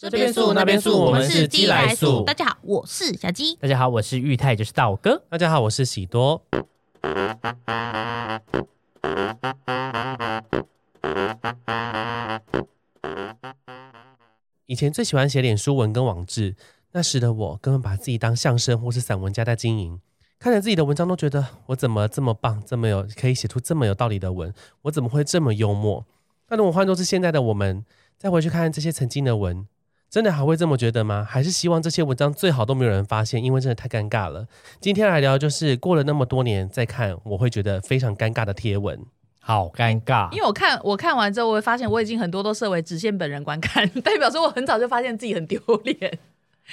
这边素那边素，我们是鸡来素。大家好，我是小鸡。大家好，我是玉泰，就是道哥。大家好，我是喜多。以前最喜欢写脸书文跟网志，那时的我根本把自己当相声或是散文家在经营，看着自己的文章都觉得我怎么这么棒，这么有可以写出这么有道理的文，我怎么会这么幽默？但如果换作是现在的我们，再回去看这些曾经的文。真的还会这么觉得吗？还是希望这些文章最好都没有人发现，因为真的太尴尬了。今天来聊就是过了那么多年再看，我会觉得非常尴尬的贴文，好尴尬。因为我看我看完之后，我会发现我已经很多都设为只限本人观看，代表说我很早就发现自己很丢脸。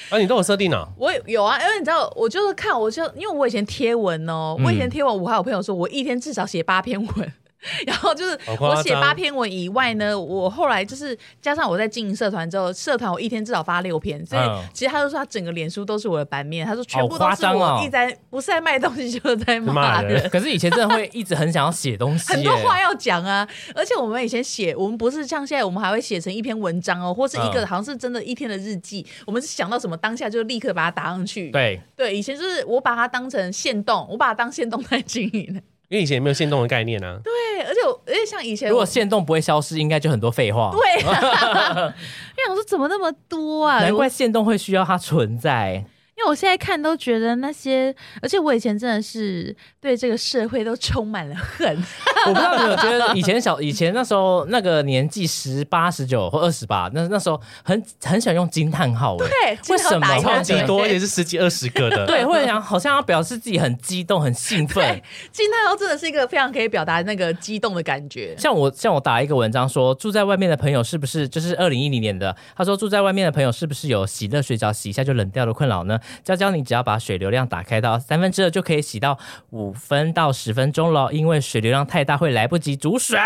啊，你都有设定啊？我有啊，因为你知道，我就是看，我就因为我以前贴文哦，我以前贴文，我还有朋友说我一天至少写八篇文。然后就是我写八篇文以外呢，我后来就是加上我在经营社团之后，社团我一天至少发六篇，所以其实他就说他整个脸书都是我的版面，他说全部都是我一直在不是在卖东西就是在骂人。可是以前真的会一直很想要写东西，很多话要讲啊，而且我们以前写，我们不是像现在，我们还会写成一篇文章哦，或是一个好像是真的一天的日记，我们是想到什么当下就立刻把它打上去。对对，以前就是我把它当成线动，我把它当线动在经营。因为以前也没有限动的概念啊。对，而且而且像以前，如果限动不会消失，应该就很多废话。对，因 为我说怎么那么多啊？难怪限动会需要它存在。因为我现在看都觉得那些，而且我以前真的是对这个社会都充满了恨。我不知道你有觉得以前小以前那时候那个年纪十八十九或二十八，那那时候很很喜欢用惊叹号。对，为什么超级多也是十几二十个的？对，或者想好像要表示自己很激动很兴奋。惊叹号真的是一个非常可以表达那个激动的感觉。像我像我打一个文章说，住在外面的朋友是不是就是二零一零年的？他说住在外面的朋友是不是有洗热水澡洗一下就冷掉的困扰呢？娇娇，你只要把水流量打开到三分之二，就可以洗到五分到十分钟了。因为水流量太大，会来不及煮水。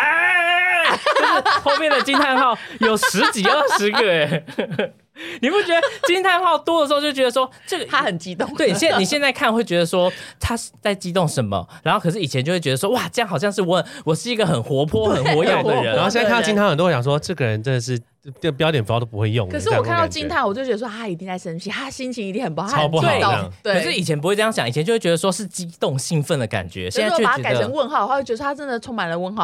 后面的惊叹号有十几二十个哎，你不觉得惊叹号多的时候就觉得说这个他很激动？对，现你现在看会觉得说他在激动什么？然后可是以前就会觉得说哇，这样好像是我我是一个很活泼很活跃的人。然后现在看到惊叹号，很多人想说这个人真的是。这标点符号都不会用。可是我看到惊叹，我就觉得说他一定在生气，他心情一定很不好，超不好。对，可是以前不会这样想，以前就会觉得说是激动兴奋的感觉。现在把它改成问号的话，会觉得他真的充满了问号。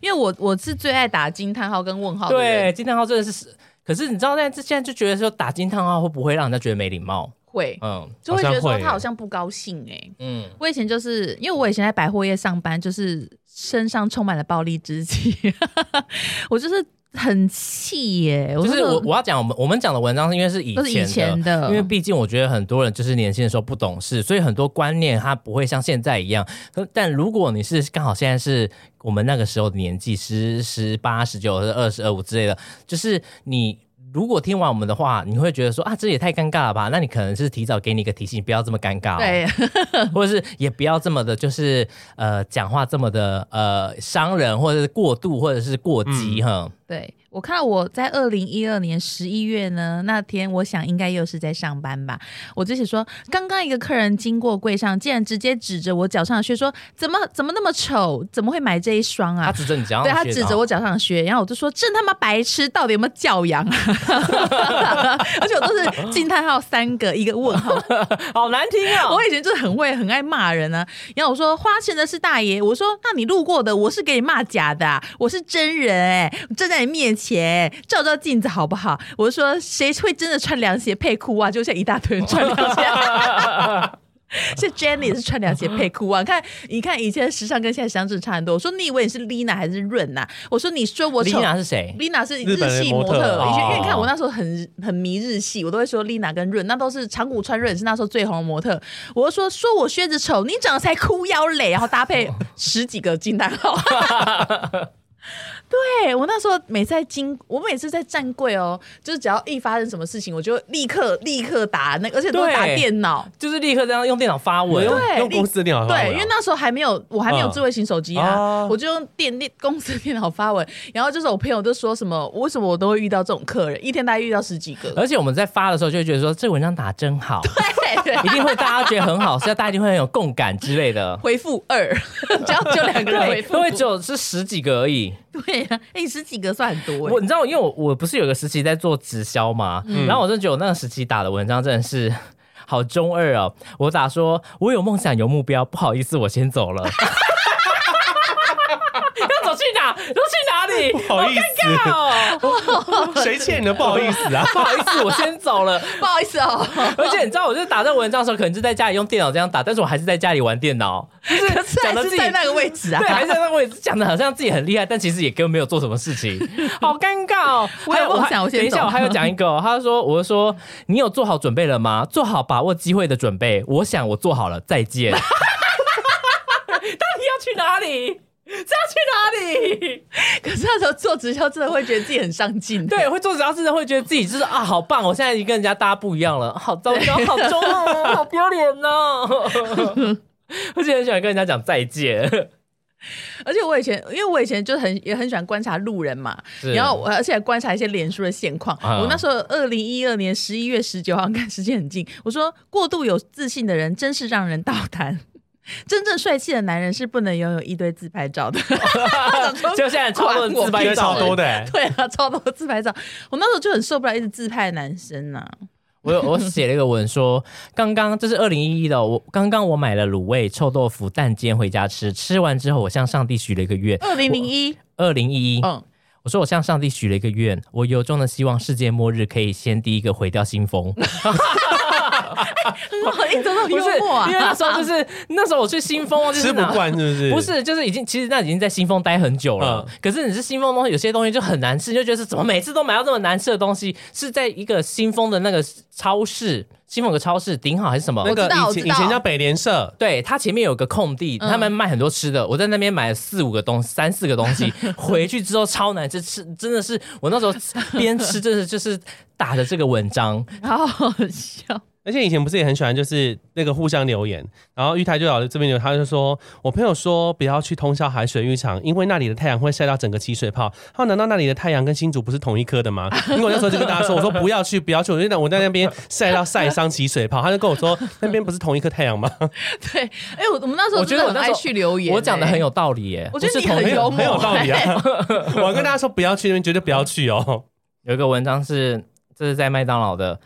因为我我是最爱打惊叹号跟问号。对，惊叹号真的是。可是你知道，在现在就觉得说打惊叹号会不会让人家觉得没礼貌？会，嗯，就会觉得说他好像不高兴哎。嗯，我以前就是因为我以前在百货业上班，就是身上充满了暴力之气，我就是。很气耶！就是我我要讲我们我们讲的文章是因为是以前的，因为毕竟我觉得很多人就是年轻的时候不懂事，所以很多观念他不会像现在一样。但如果你是刚好现在是我们那个时候的年纪，十十八、十九、二十二五之类的，就是你。如果听完我们的话，你会觉得说啊，这也太尴尬了吧？那你可能是提早给你一个提醒，不要这么尴尬，对，或者是也不要这么的，就是呃，讲话这么的呃伤人，或者是过度，或者是过激哈。对。我看到我在二零一二年十一月呢那天，我想应该又是在上班吧。我就写说，刚刚一个客人经过柜上，竟然直接指着我脚上的靴说：“怎么怎么那么丑？怎么会买这一双啊？”他指着你脚上，对他指着我脚上的靴，然后我就说：“真他妈白痴，到底有没有教养啊？” 而且我都是惊叹号三个，一个问号，好难听啊！我以前就是很会很爱骂人啊。然后我说：“花钱的是大爷。”我说：“那你路过的，我是给你骂假的，我是真人哎，站在你面前。”鞋照照镜子好不好？我是说，谁会真的穿凉鞋配裤袜？就像一大堆人穿凉鞋。是 Jenny 是穿凉鞋配裤袜。看，你看以前时尚跟现在时尚真的差很多。我说你以为你是 Lina 还是润呐？我说你说我 Lina 是谁？Lina 是日系模特。以前因为看我那时候很很迷日系，我都会说 Lina 跟润，那都是长谷川润是那时候最红的模特。我就说说我靴子丑，你长得才哭腰嘞，然后搭配十几个惊叹号。对我那时候每次在经，我每次在站柜哦，就是只要一发生什么事情，我就立刻立刻打那，而且都打电脑，就是立刻这样用电脑发文，对，用公司电脑。对，因为那时候还没有，我还没有智慧型手机啊，我就用电电公司电脑发文。然后就是我朋友都说什么，为什么我都会遇到这种客人，一天大概遇到十几个。而且我们在发的时候就会觉得说，这文章打真好。对。对，一定会大家觉得很好，所以大家一定会很有共感之类的。回复二，只要就两个人回，复，因为只有是十几个而已。对啊，哎，十几个算很多欸。我你知道，因为我我不是有个时期在做直销嘛，然后我真的觉得我那个时期打的文章真的是 好中二哦。我打说我有梦想有目标，不好意思，我先走了。要走去哪？都去哪里？不好意思，哦，谁欠你的不好意思啊？不好意思，我先走了。不好意思哦，而且你知道，我就是打这个文章的时候，可能就在家里用电脑这样打，但是我还是在家里玩电脑，讲的自己是在那个位置啊对，。还是在那个位置讲的好像自己很厉害，但其实也根本没有做什么事情，好尴尬哦。我有梦想我先等一下，我还有讲一个、哦，他说，我说你有做好准备了吗？做好把握机会的准备。我想我做好了，再见。到底要去哪里？这要去哪里？可是那时候做直销真的会觉得自己很上进。对，会做直销真的会觉得自己就是啊，好棒！我现在已经跟人家搭不一样了，好糟糕，好中二，好丢脸哦。而且很喜欢跟人家讲再见，而且我以前，因为我以前就很也很喜欢观察路人嘛，然后我而且还观察一些脸书的现况。啊我那时候二零一二年十一月十九号，看时间很近，我说过度有自信的人真是让人倒弹。真正帅气的男人是不能拥有一堆自拍照的。就现在超多人自拍照超多的、欸，对啊，超多自拍照。我那时候就很受不了一直自拍的男生呐、我有我写了一个文说，刚刚这是二零一一的哦，我刚刚我买了卤味、臭豆腐、蛋煎回家吃，吃完之后我向上帝许了一个愿。二零零一，二零一一，嗯，我说我向上帝许了一个愿，我由衷的希望世界末日可以先第一个毁掉新风。很好，你怎么那么不是，幽默啊？因为那时候就是那时候我去新丰哦，就是吃不拿。惯是不是？不，是，就是已经，其实那已经在新丰待很久了。嗯可是你是新丰东西，有些东西就很难吃，你就觉得是怎么每次都买到这么难吃的东西？是在一个新丰的那个超市，新丰有个超市顶好还是什么？那个以前以前叫北联社，对，它前面有个空地，嗯他们卖很多吃的。我在那边买了四五个东三四个东西，回去之后超难吃，吃真的是我那时候边吃，真的就是打着这个文章。好好笑。而且以前不是也很喜欢，就是那个互相留言，然后玉台就老这边有，他就说，我朋友说不要去通宵海水浴场，因为那里的太阳会晒到整个起水泡。他说难道那里的太阳跟新竹不是同一颗的吗？因为我那时候就跟大家说，我说不要去，不要去，我就在我在那边晒到晒伤起水泡，他就跟我说那边不是同一颗太阳吗？对，哎、我我们那时候我觉得我真的爱那时候去留言、我讲的很有，道理耶。我觉得你不是同一个很幽默很有道理啊！我要跟大家说不要去那边，绝对不要去哦。有一个文章是，这是在麦当劳的。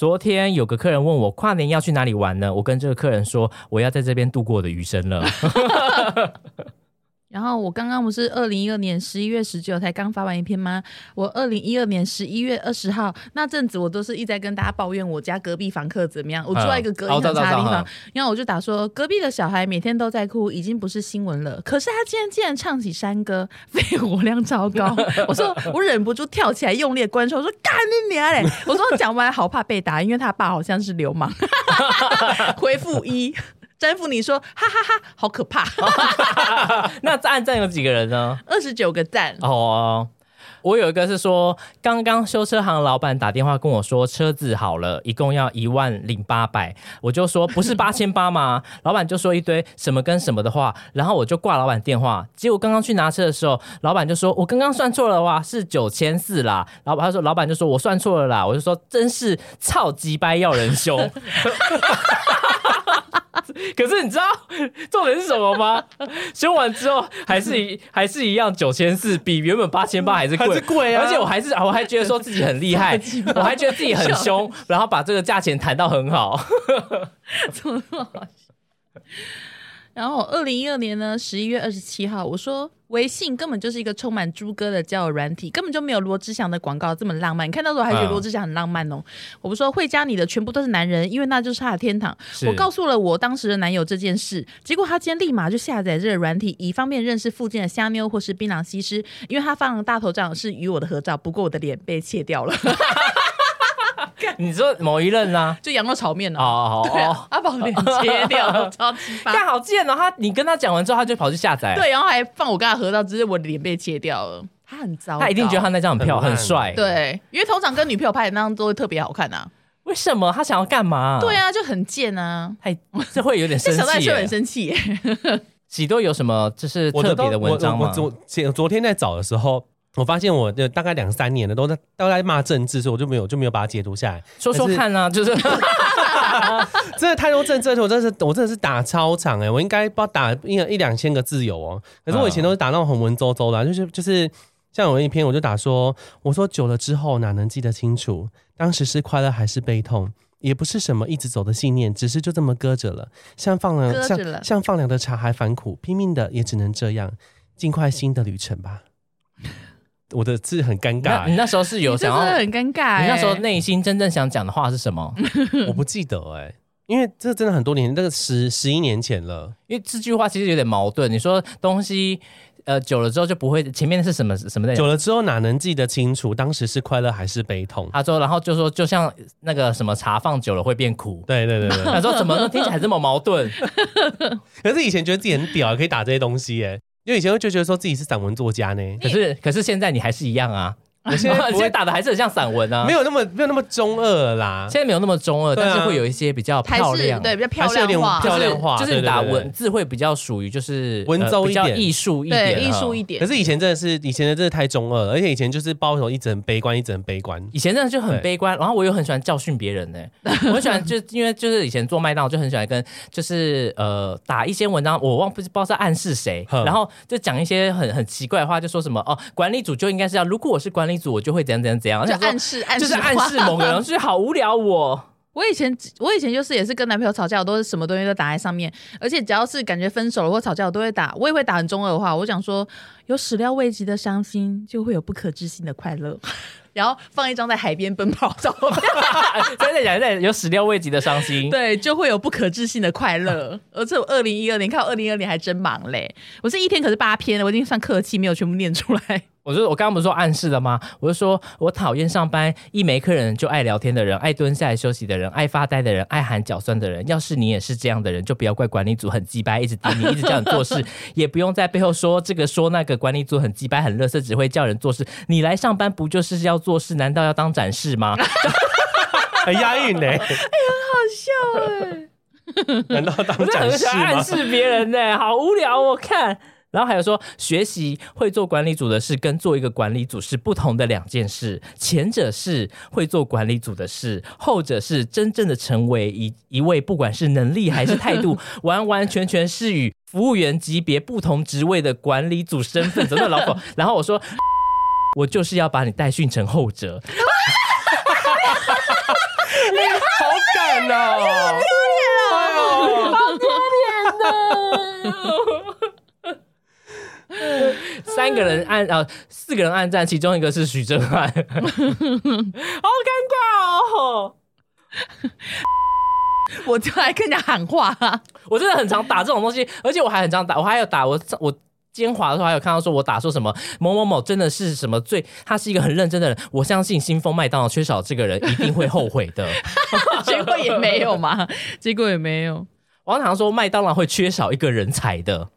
昨天有个客人问我跨年要去哪里玩呢？我跟这个客人说，我要在这边度过我的余生了。然后我刚刚不是二零一二年十一月十九才刚发完一篇吗？我二零一二年十一月二十号那阵子，我都是一直在跟大家抱怨我家隔壁房客怎么样。我住在一个隔音很差的地方然后我就打说隔壁的小孩每天都在哭，已经不是新闻了。可是他今天竟然唱起山歌，肺活量超高。我说我忍不住跳起来用力地关窗，我说干你娘嘞！我说讲完好怕被打，因为他爸好像是流氓。回复一。詹富你说哈哈哈好可怕，那暗赞有几个人呢？二十九个赞，哦，我有一个是说，刚刚修车行老板打电话跟我说车子好了，一共要一万零八百，我就说不是八千八吗？老板就说一堆什么跟什么的话，然后我就挂老板电话。结果刚刚去拿车的时候，老板就说我刚刚算错了哇，是九千四啦。老板他说老板就说我算错了啦，我就说真是操鸡掰要人凶。可是你知道重点是什么吗？修完之后还是一还是一样九千四，比原本八千八还是贵，贵啊而且我还是我还觉得说自己很厉害，我还觉得自己很凶，然后把这个价钱谈到很好。怎么那么好笑？然后二零一二年呢，十一月二十七号，我说微信根本就是一个充满猪哥的交友软体，根本就没有罗志祥的广告这么浪漫。你看到时候还觉得嗯罗志祥很浪漫哦。我不说会加你的全部都是男人，因为那就是他的天堂。我告诉了我当时的男友这件事，结果他今天立马就下载这个软体，以方便认识附近的虾妞或是槟榔西施。因为他放的大头照是与我的合照，不过我的脸被切掉了，你说某一任啊、就羊肉炒面哦哦。哦哦对啊，，他把我脸切掉了，超级发干好贱哦！他你跟他讲完之后，他就跑去下载，，对，然后还放我跟他合照，只是我的脸被切掉了。他很糟糕，他一定觉得他那张很漂很烂很帅。，对，因为通常跟女朋友拍的那张都会特别好看啊。为什么他想要干嘛？对，啊，就很贱啊。太这会有点生这小戴气耶。秀很生气耶。喜多有什么就是我特别的文章吗我我？昨前昨天在找的时候，我发现我的大概两三年了，都在都在骂政治，所以我就没有就没有把它解读下来。说说看啊，就是 真的太多政治，我真的是我真的是打超长哎、我应该不知道打一一两千个字有哦。可是我以前都是打那种很文绉绉的啊、就是就是像有一篇我就打说，我说久了之后哪能记得清楚，当时是快乐还是悲痛。也不是什么一直走的信念，只是就这么搁着了，像放了像像放凉的茶还反苦，拼命的也只能这样，尽快新的旅程吧。我的字很尴尬、那你欸，那时候是有想要，很尴尬、欸。你那时候内心真正想讲的话是什么？我不记得哎、因为这真的很多年，那个十十一年前了。因为这句话其实有点矛盾。你说东西呃久了之后就不会，前面是什么什么的？久了之后哪能记得清楚当时是快乐还是悲痛？他说，然后就说就像那个什么茶放久了会变苦。对对对对，他说 怎么听起来这么矛盾？可是以前觉得自己很屌，可以打这些东西耶。因为以前会就觉得说自己是散文作家呢，可是可是现在你还是一样啊，我现在现在打的还是很像散文啊，没有那么没有那么中二啦。现在没有那么中二，对啊但是会有一些比较还是漂亮，对比较漂还是有点亮化，漂亮化就是你打文字会比较属于就是文呃比较绉一点艺术一点，对艺术一点可。是以前真的是以前的真的太中二了，而且以前就是包容一直很悲观，一直很悲观。以前真的就很对悲观，然后我又很喜欢教训别人呢、我很喜欢就因为就是以前做麦当劳就很喜欢跟就是呃打一些文章，我忘不不知道是暗示谁，哼然后就讲一些很很奇怪的话，就说什么哦管理组就应该是要，如果我是管理组，我就会怎样怎样怎样，就暗示暗示就是暗示某个人，就是好无聊我。我以前我以前就是也是跟男朋友吵架，我都是什么东西都打在上面，而且只要是感觉分手了或吵架，我都会打，我也会打很中二的话。我讲说，有始料未及的伤心，就会有不可置信的快乐。然后放一张在海边奔跑的照片，再再讲再有始料未及的伤心，对，就会有不可置信的快乐。而且我二零一二年，看我二零一二年还真忙嘞，我是一天可是八篇，我已经算客气，没有全部念出来。我就我刚刚不是说暗示了吗？我就说我讨厌上班一没客人就爱聊天的人，爱蹲下来休息的人，爱发呆的人，爱喊脚酸的人。要是你也是这样的人，就不要怪管理组很鸡掰，一直盯你，一直叫你做事，也不用在背后说这个说那个。管理组很鸡掰，很乐色，只会叫人做事。你来上班不就是要做事？难道要当展示吗？很押韵呢，很好笑哎、难道当展示吗暗？示别人呢、好无聊。我看。然后还有说，学习会做管理组的事，跟做一个管理组是不同的两件事。前者是会做管理组的事，后者是真正的成为一一位不管是能力还是态度，完完全全是与服务员级别不同职位的管理组身份。怎么老口？然后我说，我就是要把你代训成后者。你好感哦，三个人按呃四个人按赞，其中一个是许正汉，好尴尬哦。我就来跟人家喊话、我真的很常打这种东西，而且我还很常打，我还有打我我。奸猾的时候还有看到说，我打说什么某某某真的是什么最，他是一个很认真的人，我相信新丰麦当劳缺少这个人一定会后悔的。结果也没有嘛，结果也没有。王常说麦当劳会缺少一个人才的，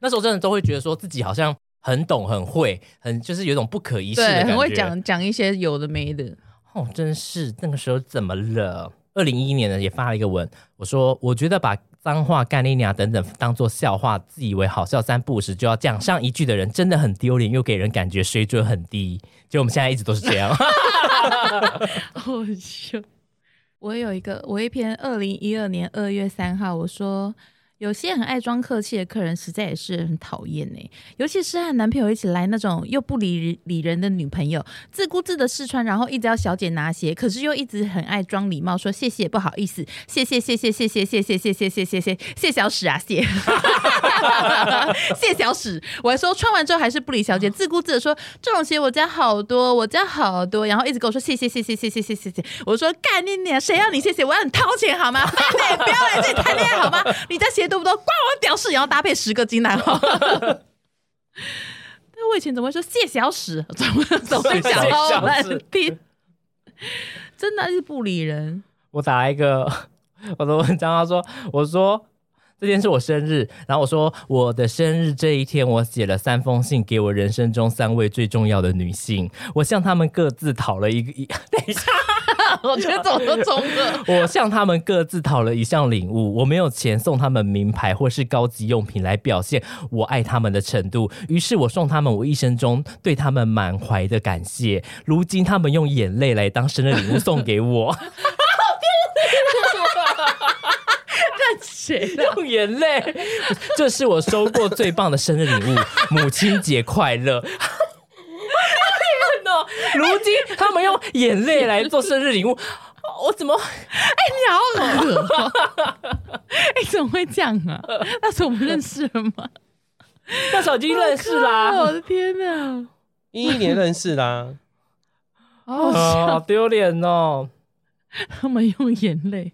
那时候真的都会觉得说自己好像很懂、很会、很就是有一种不可一世的，感觉。很会讲讲一些有的没的。哦，真是那个时候怎么了？二零一一年呢，也发了一个文，我说我觉得把脏话、干你娘等等当做笑话，自以为好笑三不五时就要讲上一句的人，真的很丢脸，又给人感觉水准很低。就我们现在一直都是这样。好笑。我有一个，我一篇二零一二年二月三号，我说有些很爱装客气的客人，实在也是很讨厌呢。尤其是和男朋友一起来那种又不理理人的女朋友，自顾自的试穿，然后一直要小姐拿鞋，可是又一直很爱装礼貌，说谢谢，不好意思，谢谢，谢谢，谢谢，谢谢，谢谢，谢谢，谢谢小史啊，谢，谢小史。我还说穿完之后还是不理小姐，自顾自的说这种鞋我家好多，我家好多，然后一直跟我说谢谢，谢谢，谢谢，谢谢，谢谢。我说干你娘，谁要你谢谢？我要你掏钱好吗？不要来这里谈恋爱好吗？你家鞋多不多？关我屌事！然后搭配十个金蛋号。但我以前怎么会说谢小史？怎么怎么会讲到难听？真的是不理人。我打了一个 我的文章，他说我说。这天是我生日，然后我说我的生日这一天，我写了三封信给我人生中三位最重要的女性，我向她们各自讨了一个一，等一下，我觉得怎么都中了。我向他们各自讨了一项礼物，我没有钱送他们名牌或是高级用品来表现我爱他们的程度，于是我送他们我一生中对他们满怀的感谢。如今他们用眼泪来当生日礼物送给我，看谁的？用眼泪，这是我收过最棒的生日礼物，母亲节快乐。如今他们用眼泪来做生日礼物，我怎么？哎你好！哎，怎么会这样啊？那时候我们认识了吗？那时候已经认识啦、我的天哪！一一年认识啦，哦，好笑，丢脸哦！他们用眼泪。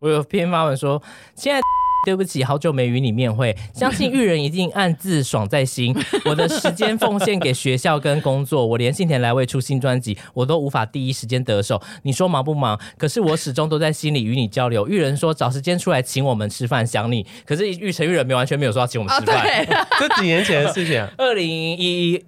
我有篇发文说，现在。对不起，好久没与你面会，相信玉人一定暗自爽在心。我的时间奉献给学校跟工作，我连信田来未出新专辑，我都无法第一时间得手。你说忙不忙？可是我始终都在心里与你交流。玉人说找时间出来请我们吃饭，想你。可是玉成玉人没完全没有说要请我们啊，吃饭。对，这几年前的事情啊。二零一一，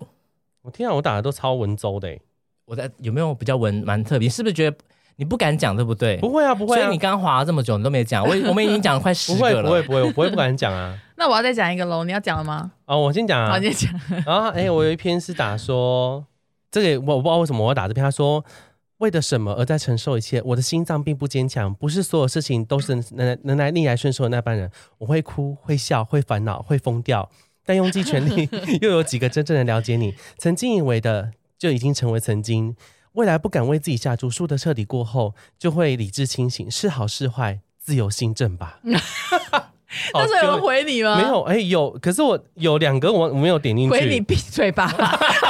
我天啊，我打的都超文绉的欸，我在有没有比较文蛮特别？是不是觉得你不敢讲，对不对？不会啊，不会啊所以你，刚刚滑了这么久，你都没讲。我我们已经讲了快十个了。不会，不会，我不会不敢讲啊。那我要再讲一个喽，你要讲了吗？哦，我先讲，啊我。先讲。然后，哎、我有一篇是打说，这个我我不知道为什么我要打这篇。他说，为了什么而在承受一切？我的心脏并不坚强，不是所有事情都是能能来逆来顺受的那般人。我会哭，会笑，会烦恼，会疯掉，但用尽全力，又有几个真正的了解你？曾经以为的，就已经成为曾经。未来不敢为自己下注，输得彻底过后，就会理智清醒，是好是坏，自由心证吧。那时候有人回你吗？没有，哎、有，可是我有两个我我没有点进去。回你闭嘴吧，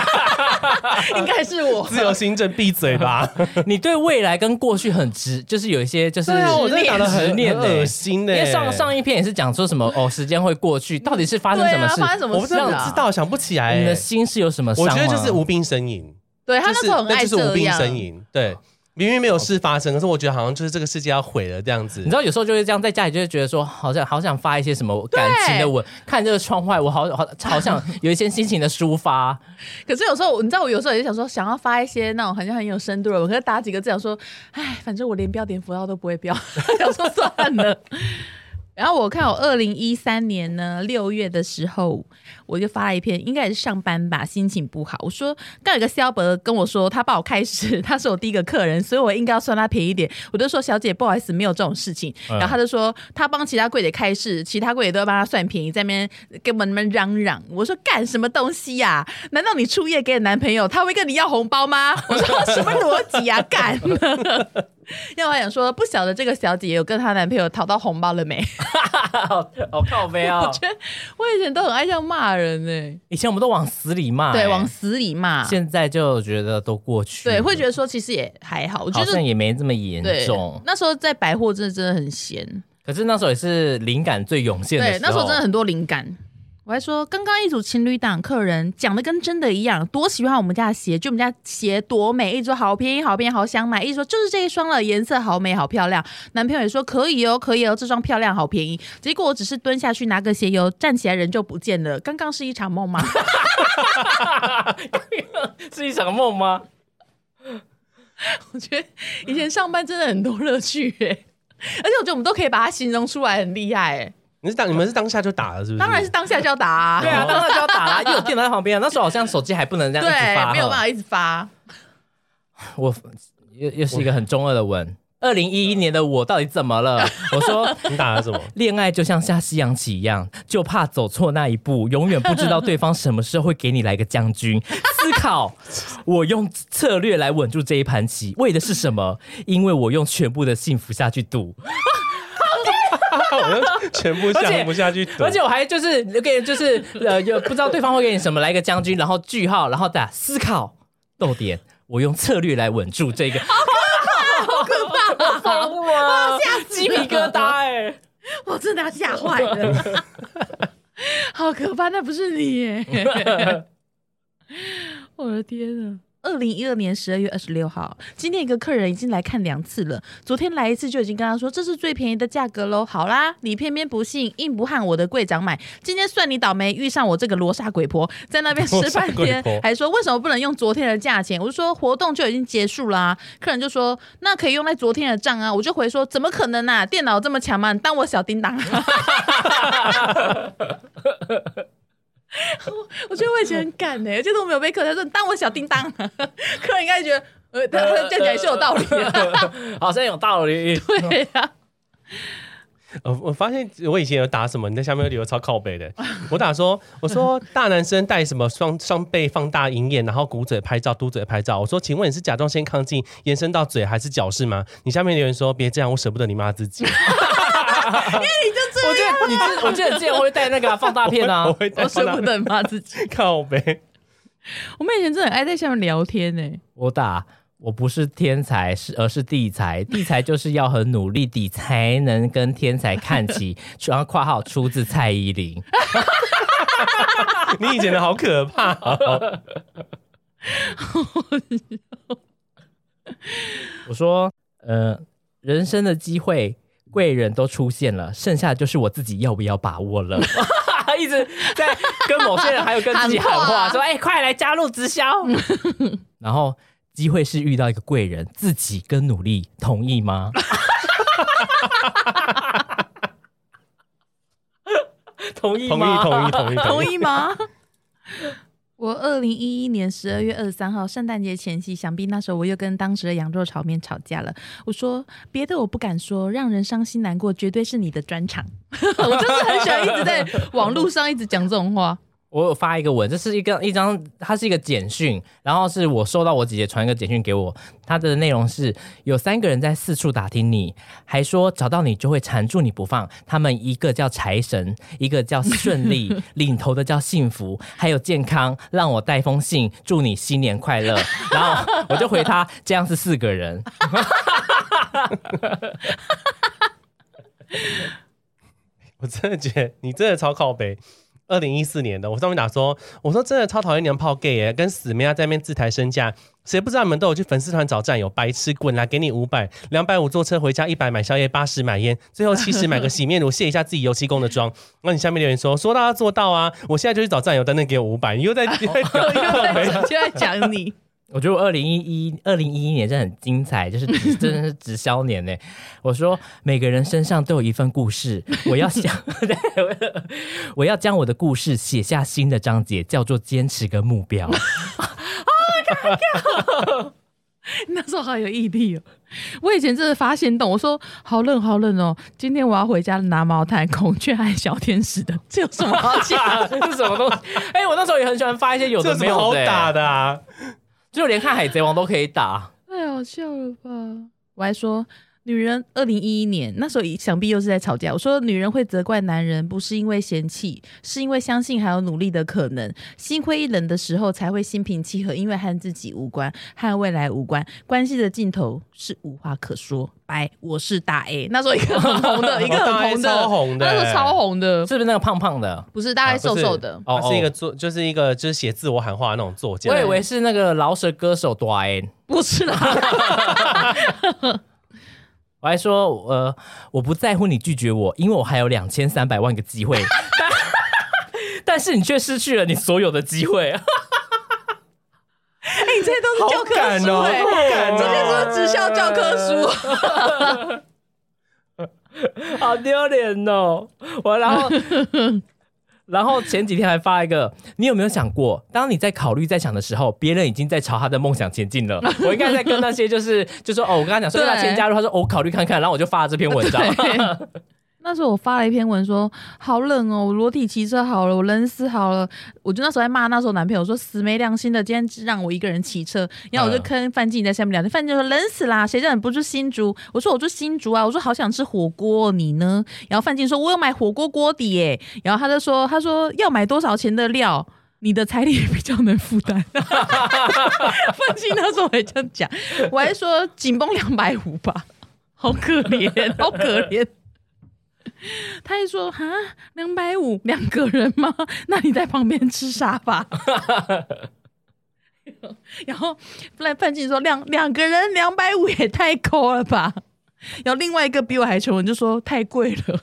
应该是我。自由心证，闭嘴吧！你对未来跟过去很执，就是有一些就是对啊，我真的打的很执念恶心呢、因为上上一篇也是讲说什么哦，时间会过去，到底是发生什么事？发生什么我不知道，想不起来、你的欸。心是有什么？我觉得就是无病呻吟，对他是那时候很爱那就是无病这样。呻吟。对，明明没有事发生，可是我觉得好像就是这个世界要毁了这样子你知。道有时候就会这样，在家里就会觉得说，好像好想发一些什么感情的文，看这个窗外，我好好好想有一些心情的抒发。可是有时候，你知道，我有时候也想说，想要发一些那种好像很有深度的文，可是打几个字想说，哎，反正我连标点符号都不会标，想说算了。然后我看我二零一三年呢六月的时候，我就发了一篇，应该也是上班吧，心情不好。我说刚有个肖伯跟我说，他帮我开始，他是我第一个客人，所以我应该要算他便宜一点。我就说小姐不好意思，没有这种事情。嗯然后他就说他帮其他柜姐开市，其他柜姐都要帮他算便宜，在那边跟我们嚷嚷。我说干什么东西呀、难道你初夜给你男朋友，他会跟你要红包吗？我说什么逻辑啊？干！要我还想说，不晓得这个小姐有跟她男朋友讨到红包了没？好靠背我哦！觉得我以前都很爱这样骂人呢、以前我们都往死里骂、对，欸往死里骂。现在就觉得都过去了，对，会觉得说其实也还好，我觉得好像也没这么严重。那时候在百货真的真的很闲，可是那时候也是灵感最涌现的对，时候，那时候真的很多灵感。我还说，刚刚一组情侣档客人讲的跟真的一样，多喜欢我们家的鞋，就我们家鞋多美，一直说好便宜，好便宜，好想买，一直说就是这一双了，颜色好美，好漂亮。男朋友也说可以哦，可以哦，这双漂亮，好便宜。结果我只是蹲下去拿个鞋油，站起来人就不见了。刚刚是一场梦吗？是一场梦吗？我觉得以前上班真的很多乐趣耶，而且我觉得我们都可以把它形容出来，很厉害哎。你是当你们是当下就打了是不是？当然是当下就要打、啊，对啊，当下就要打啦，因为有电脑在旁边啊。那时候好像手机还不能这样一直发，对，没有办法。法一直发。我又又是一个很中二的文。二零一一年的我到底怎么了？我说你打了什么？恋爱就像下西洋棋一样，就怕走错那一步，永远不知道对方什么时候会给你来个将军。思考，我用策略来稳住这一盘棋，为的是什么？因为我用全部的幸福下去赌，我就全部而且下不下去赌，而且我还就是给就是呃，有不知道对方会给你什么，来个将军，然后句号，然后打思考逗点，我用策略来稳住这个。好可怕！好可怕疯了，吓死鸡皮疙瘩哎、我真的要吓坏了，好可怕！那不是你耶！我的天啊！二零一二年十二月二十六号，今天一个客人已经来看两次了，昨天来一次就已经跟他说这是最便宜的价格喽。好啦，你偏偏不信，硬不和我的柜长买，今天算你倒霉，遇上我这个罗刹鬼婆，在那边 吃半罗天还说为什么不能用昨天的价钱？我就说活动就已经结束啦、客人就说那可以用在昨天的账啊，我就回说怎么可能啊，电脑这么强吗？你当我小叮当啊？我觉得我以前很敢呢、欸，就是我没有被客人说你当我小叮当、啊，客人应该觉得呃，他他这样讲也是有道理的，好像有道理。对呀、呃，我发现我以前有打什么，你在下面有理由超靠背的。我打说，我说大男生带什么双双倍放大鹰眼，然后鼓嘴拍照、嘟嘴拍照。我说，请问你是甲状腺亢进延伸到嘴还是脚是吗？你下面留言说别这样，我舍不得你骂自己。我记得你之，我记得你之前会带那个啊放大片啊我，会带我舍不得骂自己。靠呗。我们以前真的很爱在下面聊天呢、我打。我不是天才，是而是地才。地才就是要很努力地才能跟天才看齐。然后括号出自蔡依林。你以前的好可怕、哦。我说，呃，人生的机会，贵人都出现了，剩下的就是我自己要不要把握了。一直在跟某些人，还有跟自己喊话，说：“哎、快来加入直销。”然后机会是遇到一个贵人，自己跟努力，同意吗？同意同意，同意，同意，同。意吗？我二零一一年十二月二十三号圣诞节前夕，想必那时候我又跟当时的羊肉炒面吵架了。我说别的我不敢说，让人伤心难过绝对是你的专场。我就是很喜欢一直在网络上一直讲这种话。我有发一个文，这是一个一张，它是一个简讯，然后是我收到我姐姐传一个简讯给我，它的内容是有三个人在四处打听你，还说找到你就会缠住你不放。他们一个叫财神，一个叫顺利，领头的叫幸福，还有健康。让我带封信，祝你新年快乐。然后我就回他，这样是四个人。我真的觉得你真的超靠背。二零一四年的，我上面打说，我说真的超讨厌娘炮 gay 耶，跟死妹啊在那边自抬身价，谁不知道你们都有去粉丝团找战友，白痴滚来给你五百，两百五坐车回家，一百买宵夜，八十买烟，最后七十买个洗面乳卸一下自己油漆工的妆。那你下面留言说，说到要做到啊，我现在就去找战友，等等给我五百，你又在 又在又在讲你，我觉得我二零一一二零一一年真的很精彩，就是 真的是直销年呢。我说每个人身上都有一份故事，我要想，对我要我要将我的故事写下新的章节，叫做坚持跟目标。那时候好有毅力哦。我以前真的发现动，我说好冷好冷哦，今天我要回家拿毛毯，孔雀和小天使的，这有什么好讲？是什么东西？哎、我那时候也很喜欢发一些有这有什么好的没有的、打的啊？就连看海贼王都可以打。太好笑了吧！我还说，女人二零一一年那时候想必又是在吵架。我说，女人会责怪男人，不是因为嫌弃，是因为相信还有努力的可能。心灰意冷的时候才会心平气和，因为和自己无关，和未来无关，关系的尽头是无话可说。白，我是大 A，那时候一个很红的，一个很红的，超红的那时候超红的，是不是那个胖胖的？不是大概瘦瘦的。哦是一个作，就是一个就是写自我喊话的那种作家。我以为是那个饶舌歌手朵 N。不是啦，我还说，呃，我不在乎你拒绝我，因为我还有两千三百万个机会，但 但是你却失去了你所有的机会。哎、你这些都是教科书这些哦。都是职校教科书。好丢脸哦！我然后，然后前几天还发一个，你有没有想过，当你在考虑在想的时候，别人已经在朝他的梦想前进了。我应该在跟那些就是就说哦，我跟他讲说对要不要先加入，他说哦，我考虑看看，然后我就发了这篇文章。对那时候我发了一篇文说，好冷哦，我裸体骑车好了，我冷死好了。我就那时候在骂那时候男朋友说死没良心的，今天只让我一个人骑车。然后我就跟范静在下面聊天，范静说冷死啦，谁叫你不住新竹？我说我住新竹啊，我说好想吃火锅，你呢？然后范静说我有买火锅锅底耶，然后他就说他说要买多少钱的料？你的财力比较能负担，范静那时候还这样讲，我还说紧绷两百五吧，好可怜，好可怜。他还说：“哈，两百五两个人吗？那你在旁边吃沙发。”然后范范进说两两个人两百五也太抠了吧。然后另外一个比我还穷人就说太贵了，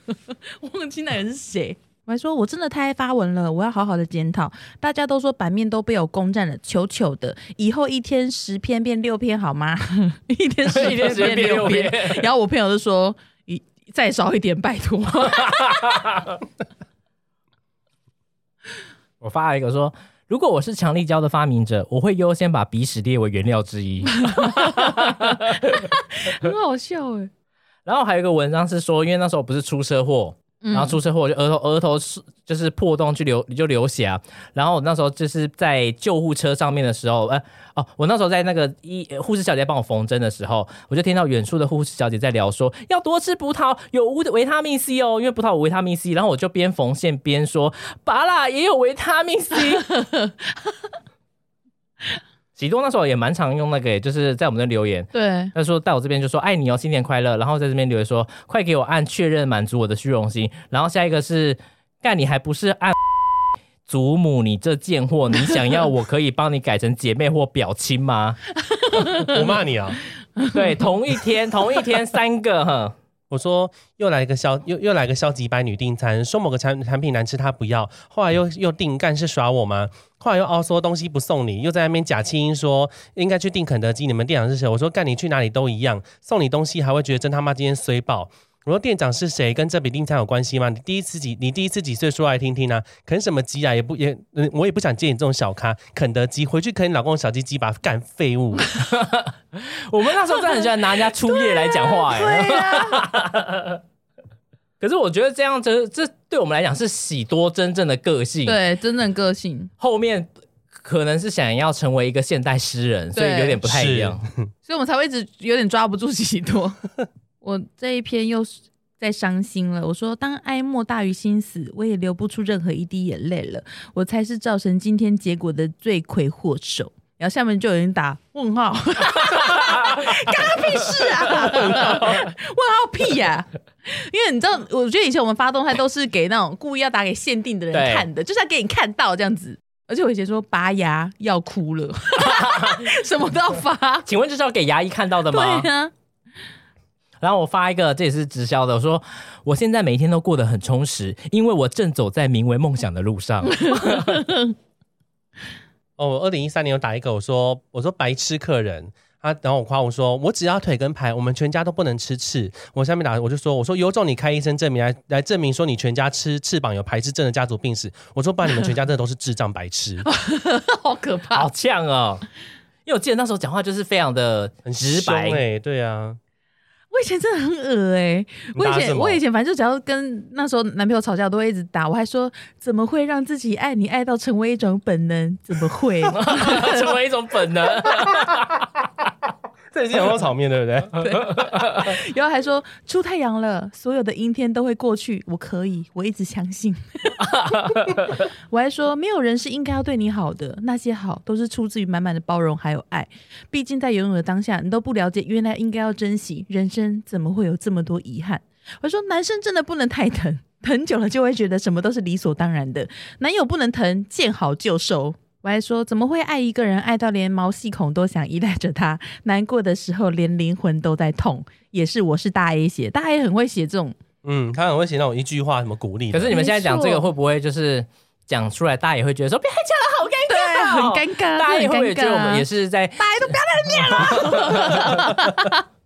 忘记那人是谁。我还说我真的太爱发文了，我要好好的检讨。大家都说版面都被我攻占了，糗糗的。以后一天十篇变六篇好吗？一天十一篇变六篇然后我朋友就说一再少一点，拜托。我发了一个说，如果我是强力胶的发明者，我会优先把鼻屎列为原料之一。很好笑哎。然后还有一个文章是说，因为那时候不是出车祸，嗯然后出车祸就额头额头是就是破洞去流就流血啊。然后我那时候就是在救护车上面的时候，呃哦，我那时候在那个医护士小姐帮我缝针的时候，我就听到远处的护士小姐在聊说要多吃葡萄，有维维他命 C 哦，因为葡萄有维他命 C。然后我就边缝线边说，拔啦也有维他命 C。喜多那时候也蛮常用那个，就是在我们的留言，对，他说到我这边就说爱你哦，新年快乐。然后在这边留言说快给我按确认，满足我的虚荣心。然后下一个是干你还不是按 祖母，你这贱货，你想要我可以帮你改成姐妹或表亲吗？我骂你啊！对，同一天同一天三个哈。我说又来一个消又又来个消极白女订餐，说某个产产品难吃她不要，后来又又订干是耍我吗？后来又凹说东西不送你，又在那边假气音说应该去订肯德基，你们店长是谁？我说干你去哪里都一样，送你东西还会觉得真他妈今天衰爆。我说店长是谁？跟这笔订餐有关系吗？你第一次几你第一次几岁说来听听啊？啃什么鸡啊？也不也嗯我也不想见你这种小咖。肯德基回去啃你老公的小鸡鸡吧，干废物。我们那时候真的很喜欢拿人家初夜来讲话哎、对呀，可是我觉得这样这这对我们来讲是喜多真正的个性。对，真正个性。后面可能是想要成为一个现代诗人，所以有点不太一样。所以我们才会一直有点抓不住喜多。我这一篇又是在伤心了。我说，当哀莫大于心死，我也流不出任何一滴眼泪了。我才是造成今天结果的罪魁祸首。然后下面就有人打问号，干他屁事啊！问号屁呀、因为你知道，我觉得以前我们发动态都是给那种故意要打给限定的人看的，就是要给你看到这样子。而且我以前说拔牙要哭了，什么都要发。请问这是要给牙医看到的吗？对啊，然后我发一个，这也是直销的，我说我现在每一天都过得很充实，因为我正走在名为梦想的路上。哦，我二零一三年有打一个，我说我说白痴客人，他然后我夸我说我只要腿跟排，我们全家都不能吃翅。我下面打我就说我说有种你开医生证明来 来证明说你全家吃翅膀有排斥症的家族病史。我说不然你们全家真的都是智障白痴，好可怕好。呛哦！因为我记得那时候讲话就是非常的很直白，对啊，我以前真的很恶哎、我以前我以前反正就只要跟那时候男朋友吵架，我都会一直打。我还说怎么会让自己爱你爱到成为一种本能？怎么会？成为一种本能。这也是羊肉炒面对不对？然后还说出太阳了，所有的阴天都会过去，我可以，我一直相信。我还说没有人是应该要对你好的，那些好都是出自于满满的包容还有爱。毕竟在游泳的当下，你都不了解原来应该要珍惜，人生怎么会有这么多遗憾？我说男生真的不能太疼，疼久了就会觉得什么都是理所当然的。男友不能疼，见好就收。我还说，怎么会爱一个人爱到连毛细孔都想依赖着他？难过的时候连灵魂都在痛。也是我是大 A 写，大 A 很会写这种，嗯，他很会写那种一句话什么鼓励。可是你们现在讲这个会不会就是讲出来，大家也会觉得说别讲了，好尴对，尬、很哦，尴尬，大家也会。觉得我们也是在大家都不要再念了。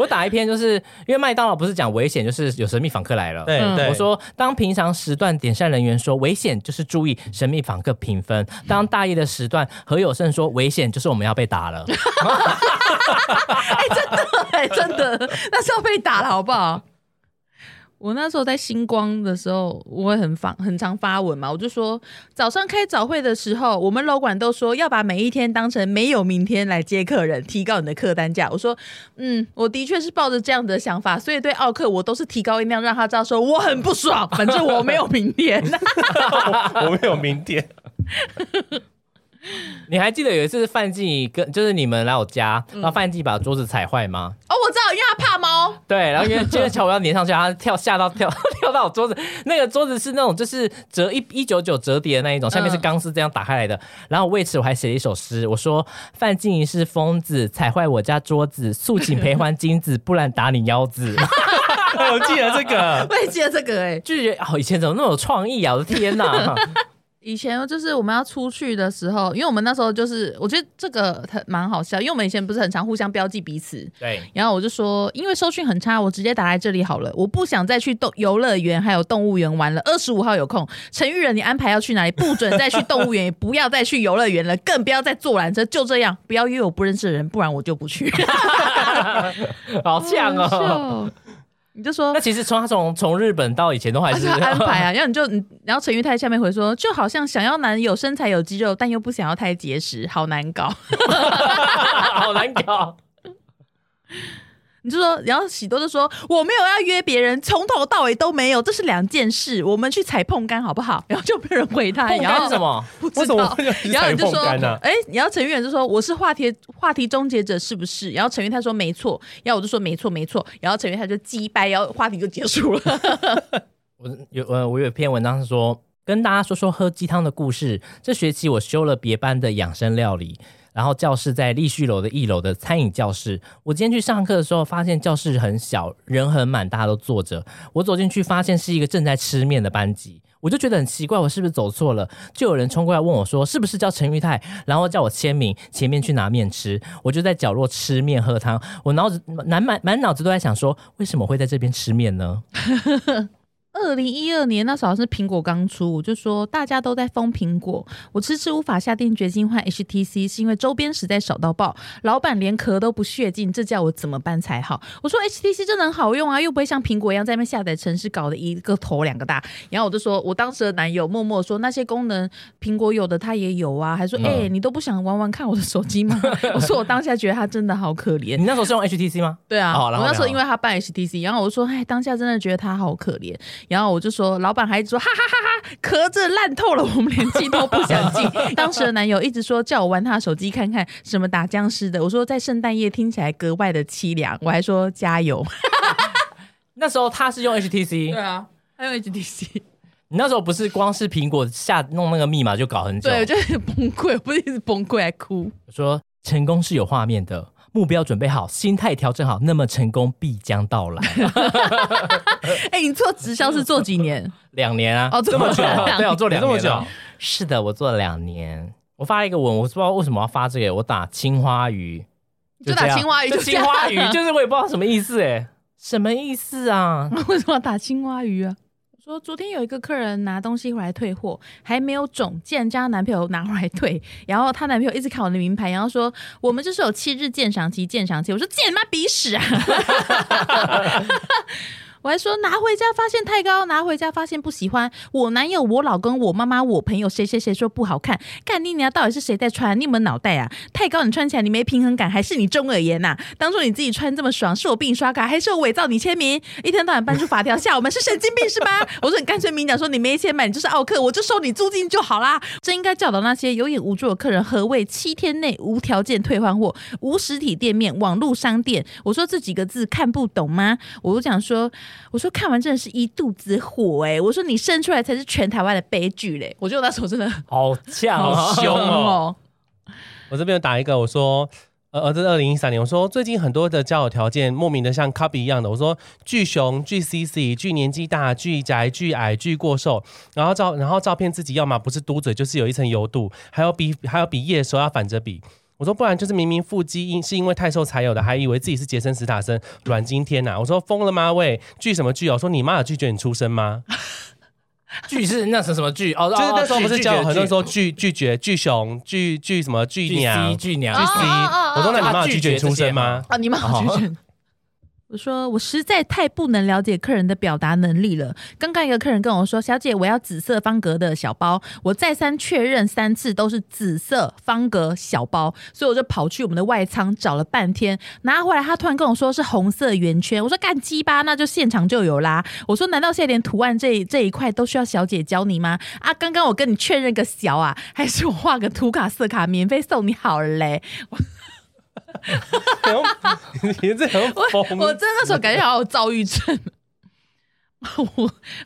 我打一篇，就是因为麦当劳不是讲危险，就是有神秘访客来了。嗯对对，我说，当平常时段点善人员说危险，就是注意神秘访客评分；当大夜的时段，何有胜说危险，就是我们要被打了。哎，真的，那是要被打了，好不好？我那时候在星光的时候，我会很发很常发文嘛，我就说早上开早会的时候，我们楼管都说要把每一天当成没有明天来接客人，提高你的客单价。我说，嗯，我的确是抱着这样的想法，所以对奥克我都是提高音量，让他知道说我很不爽，反正我没有明天。我没有明天。你还记得有一次范季跟就是你们来我家，然后范季把桌子踩坏吗？哦，我知道，因为他怕猫。对，然后因为因为乔我要粘上去，他跳吓到跳 跳到我桌子，那个桌子是那种就是折一一九九折叠的那一种，下面是钢丝这样打开来的。然后为此我还写了一首诗，我说范静怡是疯子，踩坏我家桌子，诉请赔还金子，不然打你腰子。我记得这个，我也记得这个哎、就是觉得哦，以前怎么那么有创意啊！我的天哪！以前就是我们要出去的时候，因为我们那时候就是，我觉得这个很蛮好笑，因为我们以前不是很常互相标记彼此，对，然后我就说，因为收讯很差，我直接打来这里好了，我不想再去动游乐园还有动物园玩了。二十五号有空，陈玉仁，你安排要去哪里？不准再去动物园，也不要再去游乐园了，更不要再坐缆车，就这样，不要约我不认识的人，不然我就不去。好像好哦。笑你就说那其实从他从从日本到以前都还是 安排啊，然后你就，你然后陈玉泰下面回说，就好像想要男友身材有肌肉，但又不想要太结实，好难搞。好难搞。你就说，然后喜多就说我没有要约别人，从头到尾都没有，这是两件事。我们去踩碰杆好不好？然后就没有人回他，碰然后杆是什么？不知道然后你就说哎、然后陈玉远就说我是话题话题终结者是不是？然后陈玉他说没错，然后我就说没错没错，然后陈玉他就击败，然后话题就结束了。我有呃，我有一篇文章是说，跟大家说说喝鸡汤的故事。这学期我修了别班的养生料理，然后教室在立旭楼的一楼的餐饮教室。我今天去上课的时候，发现教室很小，人很满，大家都坐着。我走进去，发现是一个正在吃面的班级。我就觉得很奇怪，我是不是走错了？就有人冲过来问我说：“是不是叫陈玉泰？”然后叫我签名，前面去拿面吃。我就在角落吃面喝汤，我脑子满满满脑子都在想说，为什么会在这边吃面呢？二零一二年那时候是苹果刚出，我就说大家都在封苹果，我迟迟无法下定决心换 HTC，是因为周边实在少到爆，老板连壳都不屑进，这叫我怎么办才好？我说 HTC 真的很好用啊，又不会像苹果一样在那边下载程式搞得一个头两个大。然后我就说我当时的男友默默说那些功能苹果有的他也有啊，还说嗯哎、你都不想玩玩看我的手机吗？我说我当下觉得他真的好可怜你。那时候是用 HTC 吗？对啊，我那时候因为他办 HTC，然后我就说，哎，当下真的觉得他好可怜。然后我就说，老板还说，哈哈哈哈，壳子烂透了，我们连进都不想进。当时的男友一直说叫我玩他的手机看看什么打僵尸的，我说在圣诞夜听起来格外的凄凉，我还说加油。那时候他是用 HTC，对啊，他用 HTC，你那时候不是光是苹果下弄那个密码就搞很久。对我就崩溃，我不是一直崩溃还哭。我说成功是有画面的，目标准备好，心态调整好，那么成功必将到来。哎，你做直销是做几年？两年啊，哦，这么久，对，我做两这么久年。是的，我做了两年。我发了一个文，我不知道为什么要发这个，我打青花鱼，就打青花鱼青花鱼，就是我也不知道什么意思哎，什么意思啊？为什么要打青花鱼啊？说昨天有一个客人拿东西回来退货，还没有种，竟然叫她男朋友拿回来退，然后她男朋友一直看我的名牌，然后说我们这是有七日鉴赏期，鉴赏期。我说贱妈鼻屎啊！我还说拿回家发现太高，拿回家发现不喜欢。我男友、我老公、我妈妈、我朋友谁谁谁说不好看，干你娘！到底是谁在穿？你有没有脑袋啊？太高你穿起来你没平衡感，还是你中耳炎呐、当初你自己穿这么爽，是我病刷卡，还是我伪造你签名？一天到晚搬出法条吓我们，是神经病是吧？我说你干脆明讲说你没钱买，你就是奥客，我就收你租金就好啦。真应该教导那些有眼无珠的客人何谓七天内无条件退换货、无实体店面、网络商店。我说这几个字看不懂吗？我就讲说，我说看完真的是一肚子火哎、我说你生出来才是全台湾的悲剧嘞！我觉得我那时候真的 好呛好哦，凶哦哦。我这边有打一个，我说。呃，呃，这是二零一三年。我说最近很多的交友条件莫名的像 copy 一样的。我说巨熊、巨 CC、巨年纪大、巨宅、巨矮、巨过瘦，然后照然后照片自己要么不是嘟嘴，就是有一层油度，还有比还有比耶的时候要反着比。我说不然就是明明腹肌因是因为太瘦才有的，还以为自己是杰森斯塔森阮经天呐、我说疯了吗？喂，巨什么巨哦？我说你妈有拒绝你出生吗？拒是那是什么拒？哦，就是那时候哦不是交友很多人说拒拒拒绝巨熊、巨巨什么巨拒娘 C、拒娘巨 C，我说那你妈有拒拒绝你出生吗？啊，你妈好拒绝。我说我实在太不能了解客人的表达能力了。刚刚一个客人跟我说：“小姐，我要紫色方格的小包。”我再三确认三次都是紫色方格小包，所以我就跑去我们的外仓找了半天，拿回来他突然跟我说是红色圆圈。我说干鸡巴，那就现场就有啦。我说难道现在连图案这这一块都需要小姐教你吗？啊，刚刚我跟你确认个小啊，还是我画个图卡色卡免费送你好了嘞。你这很疯，我真的那时候感觉好有躁郁症。我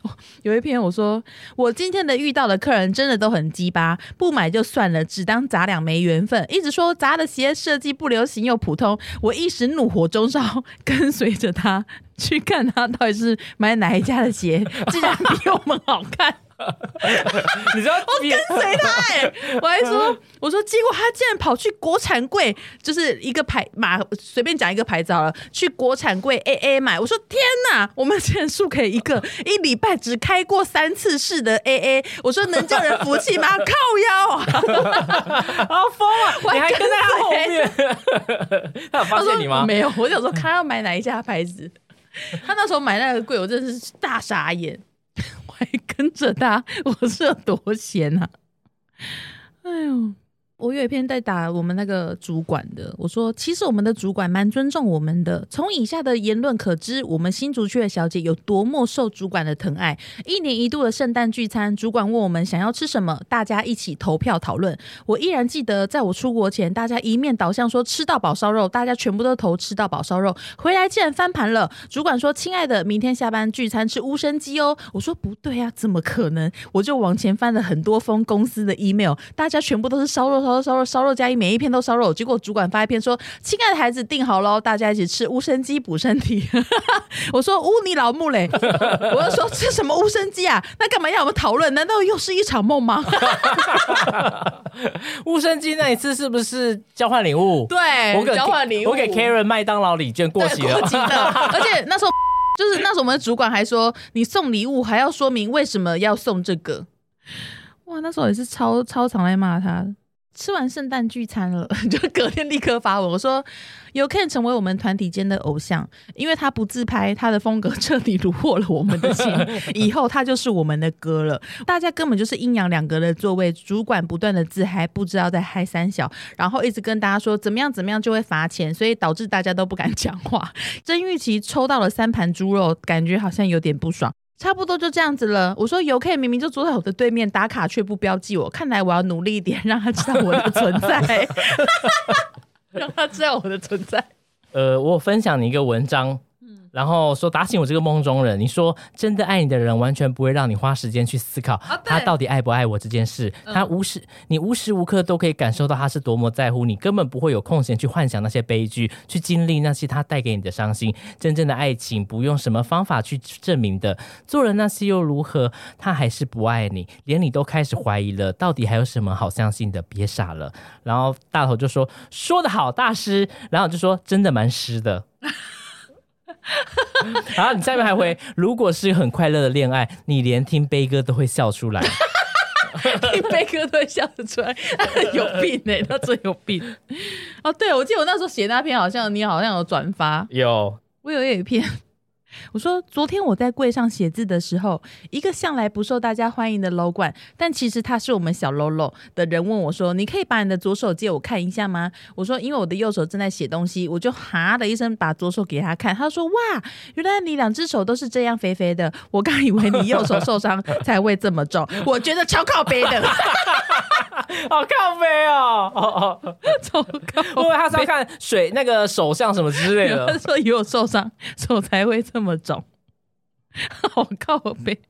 我有一篇我说，我今天的遇到的客人真的都很鸡巴，不买就算了，只当咱俩没缘分，一直说咱的鞋设计不流行又普通，我一时怒火中烧，跟随着他去看他到底是买哪一家的鞋，竟然比我们好看。你知道我跟随他哎、我还说，我说，结果他竟然跑去国产柜，就是一个牌马，随便讲一个牌子好了，去国产柜 A A 买。我说天哪，我们竟然输给一个一礼拜只开过三次试的 A A。我说能叫人服气吗？靠腰啊！好疯啊！我还你还跟在他后面，他有发现你吗？没有，我想说他要买哪一家牌子。他那时候买那个柜，我真的是大傻眼，我还跟着他，我是有多闲啊！哎呦，我有一篇在打我们那个主管的，我说其实我们的主管蛮尊重我们的。从以下的言论可知，我们新竹区的小姐有多么受主管的疼爱。一年一度的圣诞聚餐，主管问我们想要吃什么，大家一起投票讨论。我依然记得，在我出国前，大家一面倒向说吃到饱烧肉，大家全部都投吃到饱烧肉。回来竟然翻盘了，主管说：“亲爱的，明天下班聚餐吃乌参鸡哦。”我说：“不对啊，怎么可能？”我就往前翻了很多封公司的 email，大家全部都是烧肉、烧肉、烧肉、烧肉加一，每一片都烧肉。结果主管发一篇说：“亲爱的孩子，订好喽，大家一起吃乌参鸡补身体。”我说：“乌你老木嘞！” 我就说：“吃什么乌参鸡啊？那干嘛要我们讨论？难道又是一场梦吗？” 乌生鸡那一次是不是交换礼物？对我给交换礼物，我给 Karen 麦当劳礼券过期了过。期的，而且那时候就是那时候我们的主管还说，你送礼物还要说明为什么要送这个。哇，那时候也是超超常来骂他。吃完圣诞聚餐了，就隔天立刻发文，我说有 Ken 成为我们团体间的偶像，因为他不自拍，他的风格彻底虏获了我们的心，以后他就是我们的歌了。大家根本就是阴阳两隔的座位，主管不断的自嗨，不知道在嗨三小，然后一直跟大家说怎么样怎么样就会罚钱，所以导致大家都不敢讲话。曾玉琪抽到了三盘猪肉，感觉好像有点不爽。差不多就这样子了。我说游客明明就坐在我的对面，打卡却不标记我，看来我要努力一点，让他知道我的存在，让他知道我的存在。呃，我分享你一个文章，嗯然后说打醒我这个梦中人。你说真的爱你的人，完全不会让你花时间去思考他到底爱不爱我这件事。嗯他无时你无时无刻都可以感受到他是多么在乎你，根本不会有空闲去幻想那些悲剧，去经历那些他带给你的伤心。真正的爱情不用什么方法去证明的，做了那些又如何？他还是不爱你，连你都开始怀疑了，到底还有什么好相信的？别傻了。然后大头就说说的好，大师。然后就说真的蛮湿的。然后你下面还回，如果是很快乐的恋爱，你连听悲歌都会笑出来。听悲歌都会笑得出来，有病哎、他真有病。哦，对，我记得我那时候写那篇，好像你好像有转发，有，我有一篇，我说昨天我在柜上写字的时候，一个向来不受大家欢迎的楼管，但其实他是我们小喽喽的人问我说：“你可以把你的左手借我看一下吗？”我说：“因为我的右手正在写东西。”我就哈的一声把左手给他看，他说：“哇，原来你两只手都是这样肥肥的，我刚以为你右手受伤 才会这么重，我觉得超靠背的，好靠背哦，哦哦，超靠因为他是要看水那个手相什么之类的他的。说有受伤，手才会这么肿，好靠背。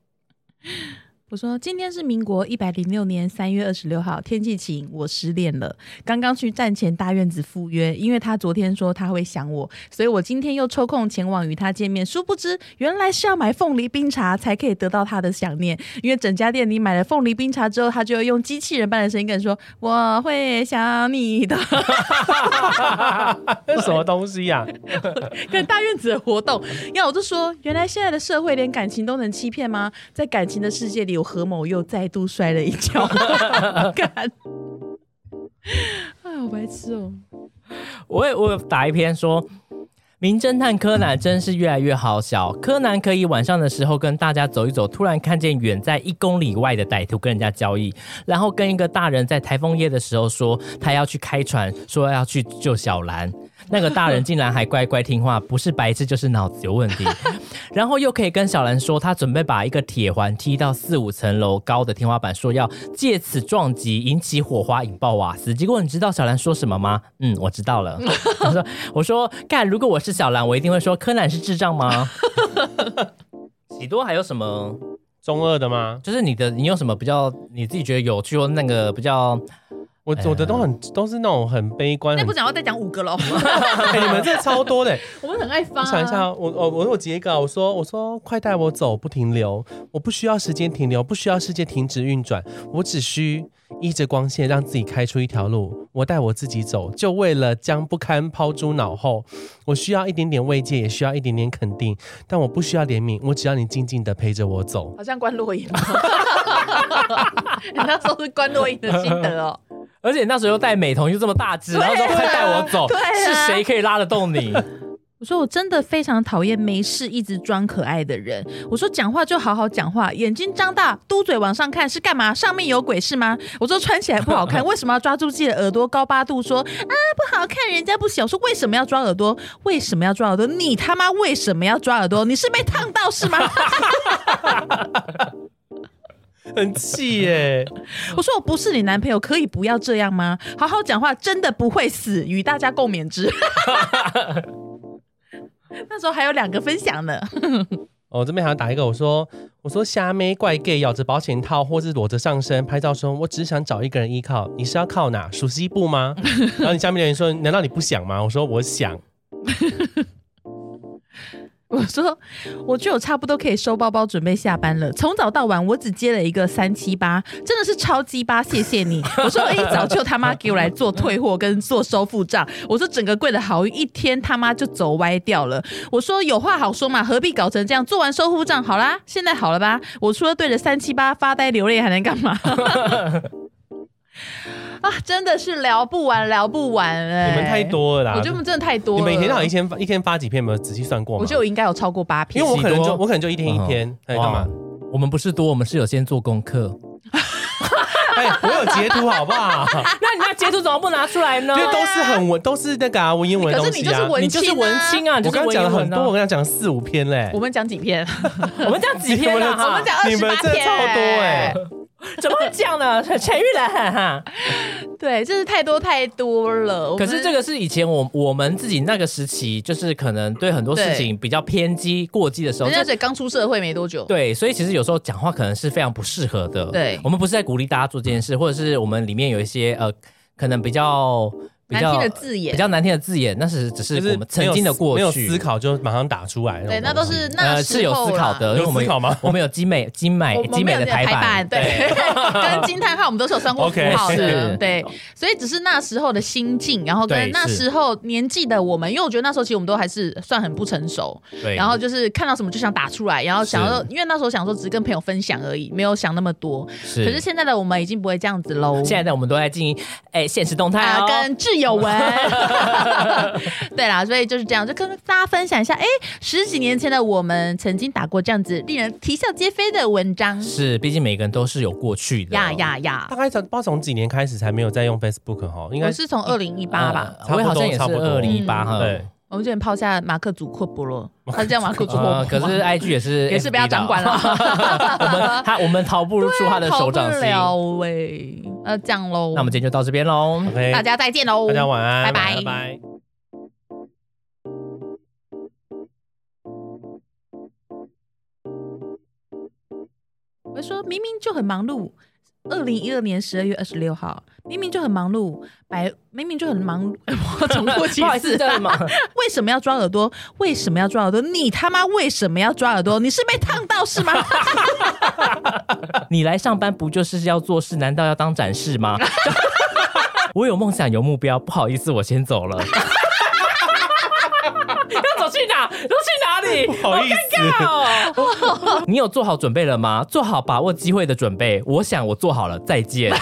我说今天是民国一百零六年三月二十六号，天气晴，我失恋了。刚刚去站前大院子赴约，因为他昨天说他会想我，所以我今天又抽空前往与他见面。殊不知，原来是要买凤梨冰茶才可以得到他的想念。因为整家店你买了凤梨冰茶之后，他就会用机器人般的声音跟你说：“我会想你的。”这什么东西呀、跟大院子的活动，要我就说，原来现在的社会连感情都能欺骗吗？在感情的世界里，有何某又再度摔了一跤。干，哎，好白痴哦！我也我打一篇说。名侦探柯南真是越来越好笑。柯南可以晚上的时候跟大家走一走，突然看见远在一公里外的歹徒跟人家交易，然后跟一个大人在台风夜的时候说他要去开船，说要去救小兰。那个大人竟然还乖乖听话，不是白痴就是脑子有问题。然后又可以跟小兰说，他准备把一个铁环踢到四五层楼高的天花板，说要借此撞击，引起火花，引爆瓦斯。结果你知道小兰说什么吗？嗯，我知道了。我说，我说，干，如果我是小兰，我一定会说，柯南是智障吗？其喜多还有什么？中二的吗？就是你的，你有什么比较你自己觉得有趣或那个比较？我走的都很都是那种很悲观。很那不讲，要再讲五个喽。哎你们这超多的。我们很爱发。我想一下，我我我我截一个，我说我说快带我走，不停留，我不需要时间停留，不需要世界停止运转，我只需依着光线让自己开出一条路，我带我自己走，就为了将不堪抛诸脑后。我需要一点点慰藉，也需要一点点肯定，但我不需要怜悯，我只要你静静的陪着我走。好像关洛音，你那时候是关洛音的心得哦。而且那时候又戴美瞳又这么大只，然后说快带我走，是谁可以拉得动你？我说我真的非常讨厌没事一直装可爱的人。我说讲话就好好讲话，眼睛张大，嘟嘴往上看是干嘛？上面有鬼是吗？我说穿起来不好看，为什么要抓住自己的耳朵高八度说啊不好看，人家不喜欢。说为什么要抓耳朵？为什么要抓耳朵？你他妈为什么要抓耳朵？你是被烫到是吗？很气耶！我说我不是你男朋友，可以不要这样吗？好好讲话，真的不会死，与大家共勉之。那时候还有两个分享呢。我 这边还要打一个，我说我说虾妹怪 gay，咬着保险套或是裸着上身拍照，说我只想找一个人依靠。你是要靠哪？属西部吗？然后你下面留言说，难道你不想吗？我说我想。我说，我就有差不多可以收包包准备下班了。从早到晚，我只接了一个三七八，真的是超鸡巴，谢谢你。我说一早就他妈给我来做退货跟做收付账。我说整个柜的好运一天他妈就走歪掉了。我说有话好说嘛，何必搞成这样？做完收付账好啦，现在好了吧？我除了对着三七八发呆流泪，还能干嘛？啊，真的是聊不完，聊不完哎！你们太多了啦，我觉得我们真的太多了。你们一天到一天发一天发几篇？有没有仔细算过吗？我觉得我应该有超过八篇，因为我可能就我可能就一天一篇。哎，干嘛？我们不是多，我们是有先做功课。哎，我有截图，好不好？那你那截图怎么不拿出来呢？因为都是很文，都是那个啊文言文东西啊。可是你就是文青啊！文青啊！我刚刚讲了很多，我跟他讲四五篇嘞。我们讲几篇？我们讲几篇了？我们讲二十八篇，超多哎。怎么会这样呢？陈玉兰，哈对，真是太多太多了。可是这个是以前我我们自己那个时期，就是可能对很多事情比较偏激过激的时候，人家刚出社会没多久。对，所以其实有时候讲话可能是非常不适合的。对，我们不是在鼓励大家做这件事，或者是我们里面有一些呃，可能比较。难听的字眼，比较难听的字眼，那是只是我们曾经的过去，没有思考就马上打出来。对，那都是那是有思考的，有思考吗？我们有 精美、精美、精美的排版，对，跟惊叹号我们都是有算过符号的，对。所以只是那时候的心境，然后跟那时候年纪的我们，因为我觉得那时候其实我们都还是算很不成熟，对。然后就是看到什么就想打出来，然后想要，因为那时候想说只是跟朋友分享而已，没有想那么多。是。可是现在的我们已经不会这样子喽。现在的我们都在进行哎现实动态啊，跟挚友文。对啦，所以就是这样，就跟大家分享一下。哎，十几年前的我们曾经打过这样子令人啼笑皆非的文章。是，毕竟每个人都是有过去的。呀呀呀！大概从不知道从几年开始才没有再用 Facebook 哈？应该是从二零一八吧。我好像也是二零一八哈。对，我们之前抛下马克·祖克伯罗，他是叫马克·祖克伯罗。可是 IG 也是也是不要掌管了。我们他我们逃不出他的手掌心。喂，呃，这样喽。那我们今天就到这边喽。大家再见喽。大家晚安，拜拜拜拜。我说明明就很忙碌，二零一二年十二月二十六号，明明就很忙碌，白明明就很忙，我重复几次，为什么要抓耳朵？为什么要抓耳朵？你他妈为什么要抓耳朵？你是被烫到是吗？你来上班不就是要做事？难道要当展示吗？我有梦想有目标，不好意思，我先走了。要走去哪？走去好意思，你有做好准备了吗？做好把握机会的准备。我想我做好了，再见。